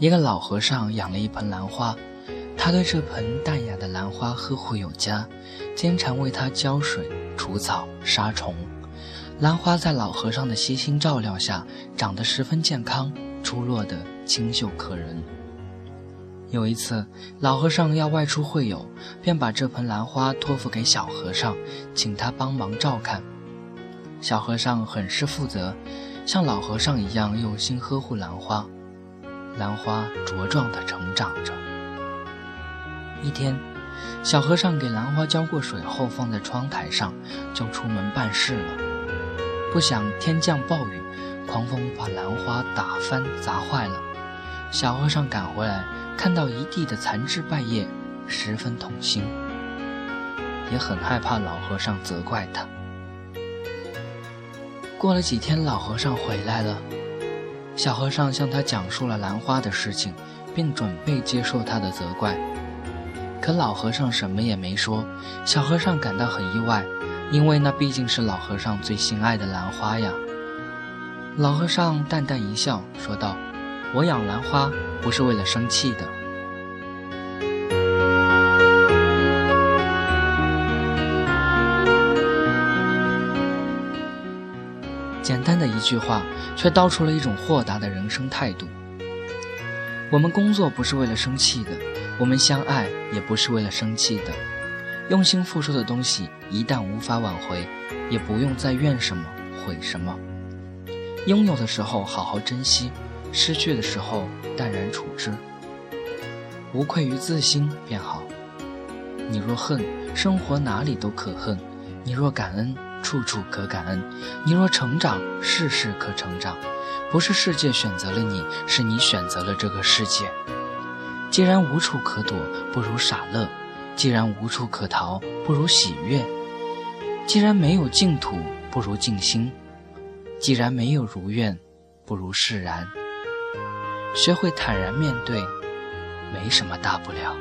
一个老和尚养了一盆兰花，他对这盆淡雅的兰花呵护有加，经常为它浇水、除草、杀虫。兰花在老和尚的悉心照料下，长得十分健康，出落得清秀可人。有一次，老和尚要外出会友，便把这盆兰花托付给小和尚，请他帮忙照看。小和尚很是负责，像老和尚一样用心呵护兰花。兰花茁壮地成长着。一天，小和尚给兰花浇过水后，放在窗台上，就出门办事了。不想天降暴雨，狂风把兰花打翻砸坏了。小和尚赶回来，看到一地的残枝败叶，十分痛心，也很害怕老和尚责怪他。过了几天，老和尚回来了。小和尚向他讲述了兰花的事情，并准备接受他的责怪。可老和尚什么也没说。小和尚感到很意外，因为那毕竟是老和尚最心爱的兰花呀。老和尚淡淡一笑，说道：“我养兰花不是为了生气的。”简单的一句话，却道出了一种豁达的人生态度。我们工作不是为了生气的，我们相爱也不是为了生气的。用心付出的东西，一旦无法挽回，也不用再怨什么、悔什么。拥有的时候好好珍惜，失去的时候淡然处之。无愧于自心便好。你若恨，生活哪里都可恨；你若感恩。处处可感恩，你若成长，事事可成长。不是世界选择了你，是你选择了这个世界。既然无处可躲，不如傻乐；既然无处可逃，不如喜悦；既然没有净土，不如静心；既然没有如愿，不如释然。学会坦然面对，没什么大不了。